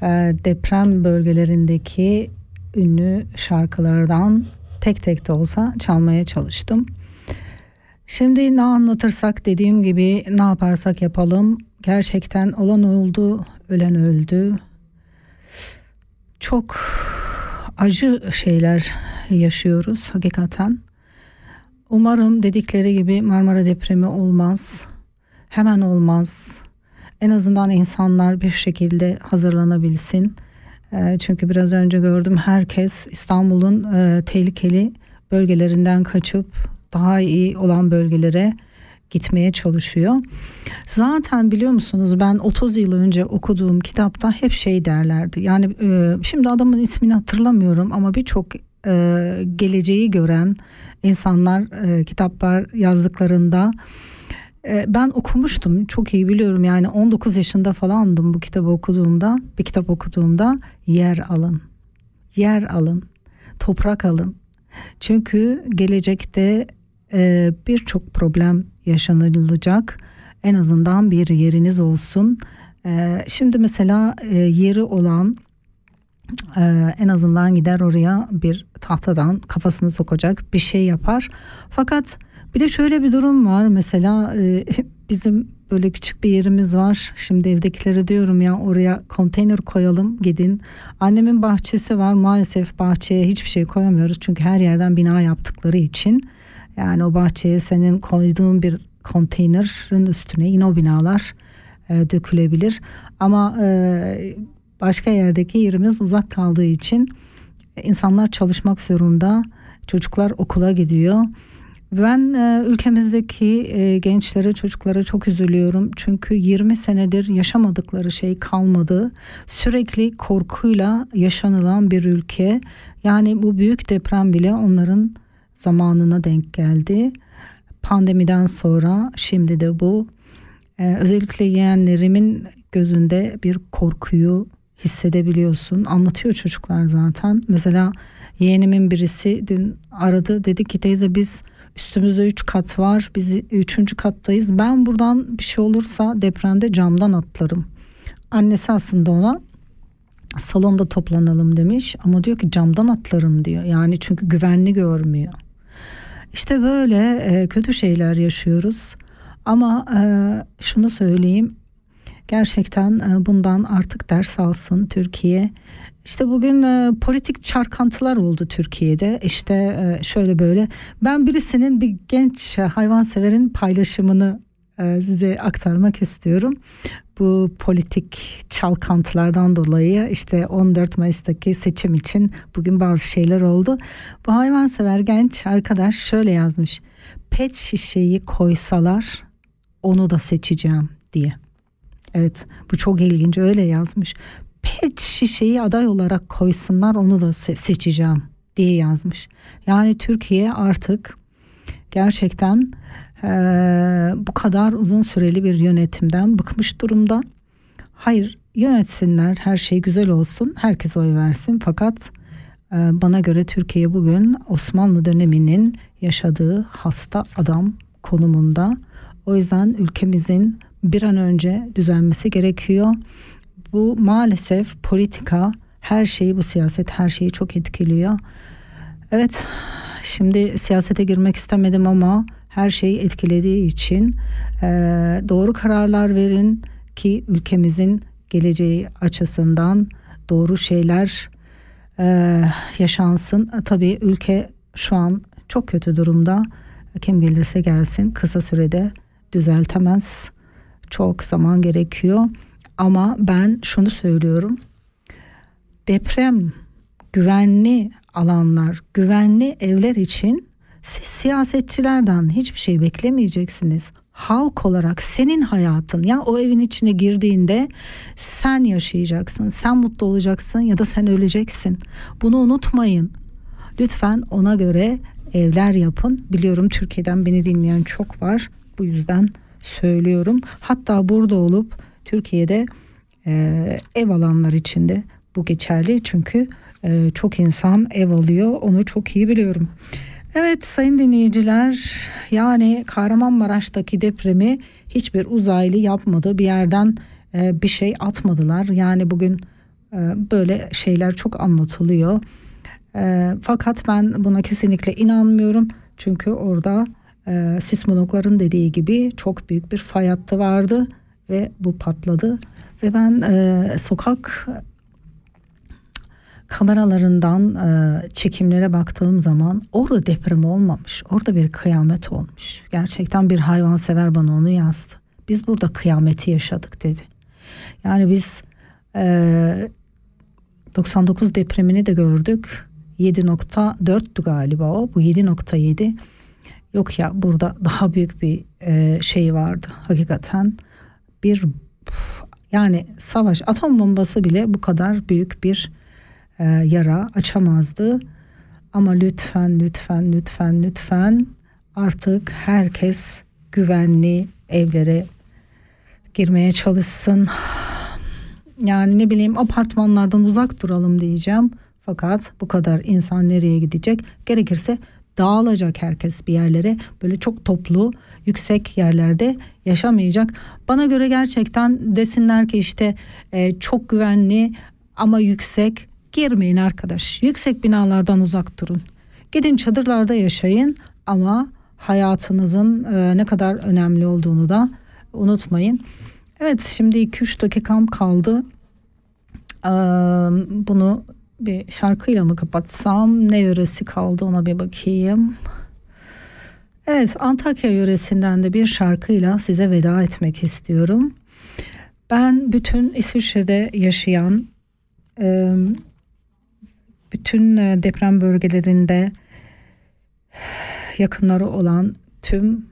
e, deprem bölgelerindeki ünlü şarkılardan tek tek de olsa çalmaya çalıştım. Şimdi ne anlatırsak dediğim gibi ne yaparsak yapalım gerçekten olan oldu ölen öldü. Çok acı şeyler yaşıyoruz hakikaten. Umarım dedikleri gibi Marmara depremi olmaz hemen olmaz. En azından insanlar bir şekilde hazırlanabilsin. E, çünkü biraz önce gördüm herkes İstanbul'un e, tehlikeli bölgelerinden kaçıp daha iyi olan bölgelere gitmeye çalışıyor. Zaten biliyor musunuz ben 30 yıl önce okuduğum kitapta hep şey derlerdi. Yani e, şimdi adamın ismini hatırlamıyorum ama birçok e, geleceği gören insanlar e, kitaplar yazdıklarında ben okumuştum çok iyi biliyorum yani 19 yaşında falandım bu kitabı okuduğumda bir kitap okuduğumda yer alın yer alın toprak alın. Çünkü gelecekte e, birçok problem yaşanılacak. En azından bir yeriniz olsun. E, şimdi mesela e, yeri olan e, en azından gider oraya bir tahtadan kafasını sokacak bir şey yapar. Fakat bir de şöyle bir durum var. Mesela e, *laughs* bizim böyle küçük bir yerimiz var. Şimdi evdekilere diyorum ya oraya konteyner koyalım gidin. Annemin bahçesi var. Maalesef bahçeye hiçbir şey koyamıyoruz. Çünkü her yerden bina yaptıkları için. Yani o bahçeye senin koyduğun bir konteynerin üstüne yine o binalar e, dökülebilir. Ama e, başka yerdeki yerimiz uzak kaldığı için insanlar çalışmak zorunda. Çocuklar okula gidiyor. Ben e, ülkemizdeki e, gençlere, çocuklara çok üzülüyorum. Çünkü 20 senedir yaşamadıkları şey kalmadı. Sürekli korkuyla yaşanılan bir ülke. Yani bu büyük deprem bile onların zamanına denk geldi. Pandemiden sonra şimdi de bu. E, özellikle yeğenlerimin gözünde bir korkuyu hissedebiliyorsun. Anlatıyor çocuklar zaten. Mesela yeğenimin birisi dün aradı dedi ki teyze biz üstümüzde 3 kat var biz 3. kattayız. Ben buradan bir şey olursa depremde camdan atlarım. Annesi aslında ona salonda toplanalım demiş ama diyor ki camdan atlarım diyor. Yani çünkü güvenli görmüyor. İşte böyle e, kötü şeyler yaşıyoruz. Ama e, şunu söyleyeyim gerçekten e, bundan artık ders alsın Türkiye. İşte bugün e, politik çarkantılar oldu Türkiye'de. İşte e, şöyle böyle. Ben birisinin bir genç hayvanseverin paylaşımını e, size aktarmak istiyorum. Bu politik çalkantılardan dolayı işte 14 Mayıs'taki seçim için bugün bazı şeyler oldu. Bu hayvansever genç arkadaş şöyle yazmış. Pet şişeyi koysalar onu da seçeceğim diye. Evet bu çok ilginç öyle yazmış. Pet şişeyi aday olarak koysunlar onu da se- seçeceğim diye yazmış. Yani Türkiye artık gerçekten eee, bu kadar uzun süreli bir yönetimden bıkmış durumda. Hayır yönetsinler her şey güzel olsun herkes oy versin fakat e, bana göre Türkiye bugün Osmanlı döneminin yaşadığı hasta adam konumunda. O yüzden ülkemizin bir an önce düzelmesi gerekiyor. Bu maalesef politika her şeyi bu siyaset her şeyi çok etkiliyor. Evet şimdi siyasete girmek istemedim ama her şeyi etkilediği için e, doğru kararlar verin ki ülkemizin geleceği açısından doğru şeyler e, yaşansın. Tabii ülke şu an çok kötü durumda. Kim gelirse gelsin kısa sürede düzeltemez. Çok zaman gerekiyor. Ama ben şunu söylüyorum. Deprem güvenli alanlar, güvenli evler için siz siyasetçilerden hiçbir şey beklemeyeceksiniz. Halk olarak senin hayatın ya o evin içine girdiğinde sen yaşayacaksın, sen mutlu olacaksın ya da sen öleceksin. Bunu unutmayın. Lütfen ona göre evler yapın. Biliyorum Türkiye'den beni dinleyen çok var. Bu yüzden söylüyorum. Hatta burada olup Türkiye'de e, ev alanlar içinde bu geçerli. Çünkü e, çok insan ev alıyor. Onu çok iyi biliyorum. Evet sayın dinleyiciler yani Kahramanmaraş'taki depremi hiçbir uzaylı yapmadı. Bir yerden e, bir şey atmadılar. Yani bugün e, böyle şeyler çok anlatılıyor. E, fakat ben buna kesinlikle inanmıyorum. Çünkü orada e, sismologların dediği gibi çok büyük bir fay hattı vardı ve bu patladı ve ben e, sokak kameralarından e, çekimlere baktığım zaman orada deprem olmamış. Orada bir kıyamet olmuş. Gerçekten bir hayvansever bana onu yazdı. Biz burada kıyameti yaşadık dedi. Yani biz e, 99 depremini de gördük. 7.4'tü galiba o. Bu 7.7. Yok ya burada daha büyük bir e, şey vardı. Hakikaten bir yani savaş atom bombası bile bu kadar büyük bir e, yara açamazdı. Ama lütfen lütfen lütfen lütfen artık herkes güvenli evlere girmeye çalışsın. Yani ne bileyim apartmanlardan uzak duralım diyeceğim. Fakat bu kadar insan nereye gidecek? Gerekirse dağılacak herkes bir yerlere. Böyle çok toplu, yüksek yerlerde yaşamayacak. Bana göre gerçekten desinler ki işte e, çok güvenli ama yüksek girmeyin arkadaş. Yüksek binalardan uzak durun. Gidin çadırlarda yaşayın ama hayatınızın e, ne kadar önemli olduğunu da unutmayın. Evet şimdi 2-3 dakikam kaldı. Ee, bunu bir şarkıyla mı kapatsam ne yöresi kaldı ona bir bakayım. Evet Antakya yöresinden de bir şarkıyla size veda etmek istiyorum. Ben bütün İsviçre'de yaşayan bütün deprem bölgelerinde yakınları olan tüm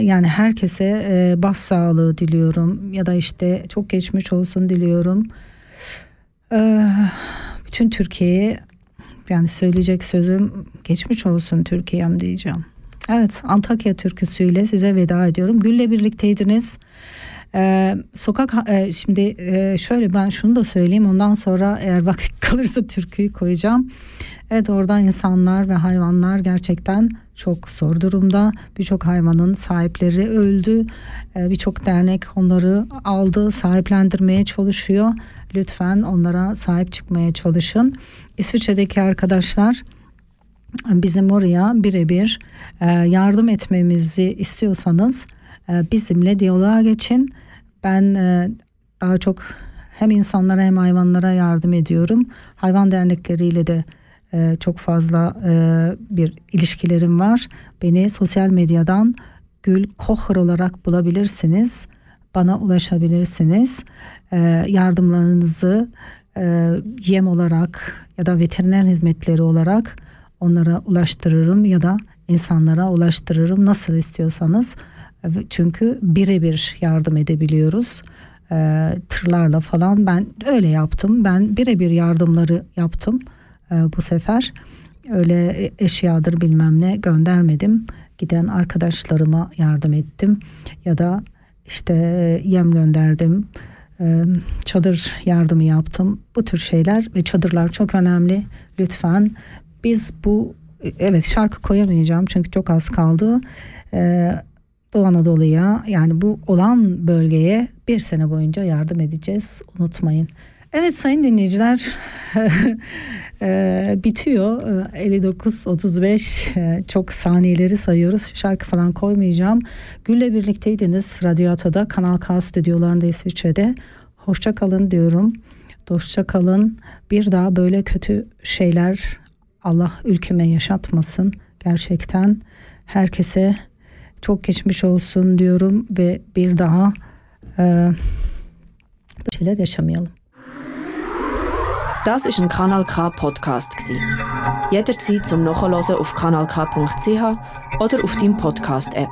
yani herkese bas sağlığı diliyorum ya da işte çok geçmiş olsun diliyorum. Bütün Türkiye'ye yani söyleyecek sözüm geçmiş olsun Türkiye'm diyeceğim. Evet Antakya türküsüyle size veda ediyorum. Gül'le birlikteydiniz. Ee, sokak e, şimdi e, şöyle ben şunu da söyleyeyim ondan sonra eğer vakit *laughs* kalırsa türküyü koyacağım. Evet orada insanlar ve hayvanlar gerçekten çok zor durumda. Birçok hayvanın sahipleri öldü. Ee, Birçok dernek onları aldı, sahiplendirmeye çalışıyor. Lütfen onlara sahip çıkmaya çalışın. İsviçre'deki arkadaşlar bizim oraya birebir e, yardım etmemizi istiyorsanız bizimle diyaloğa geçin. Ben e, daha çok hem insanlara hem hayvanlara yardım ediyorum. Hayvan dernekleriyle de e, çok fazla e, bir ilişkilerim var. Beni sosyal medyadan Gül Kocher olarak bulabilirsiniz. Bana ulaşabilirsiniz. Yardımlarınızı yem olarak ya da veteriner hizmetleri olarak onlara ulaştırırım ya da insanlara ulaştırırım nasıl istiyorsanız. E, Çünkü birebir yardım edebiliyoruz. E, tırlarla falan ben öyle yaptım. Ben birebir yardımları yaptım e, bu sefer. Öyle eşyadır bilmem ne göndermedim. Giden arkadaşlarıma yardım ettim ya da işte e, yem gönderdim. e, Çadır yardımı yaptım. Bu tür şeyler ve çadırlar çok önemli. Lütfen biz bu evet şarkı koyamayacağım çünkü çok az kaldı. E, Doğu Anadolu'ya yani bu olan bölgeye bir sene boyunca yardım edeceğiz. Unutmayın. Evet sayın dinleyiciler *laughs* e, bitiyor. E, 59-35 e, çok saniyeleri sayıyoruz. Şarkı falan koymayacağım. Gül'le birlikteydiniz Radyo Ata'da Kanal K stüdyolarında İsviçre'de. Hoşça kalın diyorum. Hoşça kalın. Bir daha böyle kötü şeyler Allah ülkeme yaşatmasın. Gerçekten herkese çok geçmiş olsun diyorum ve bir daha e, böyle şeyler yaşamayalım. Das ist ein Kanal K Podcast gsi. Jederzeit zum Nachhören auf kanalk.ch oder auf deinem Podcast App.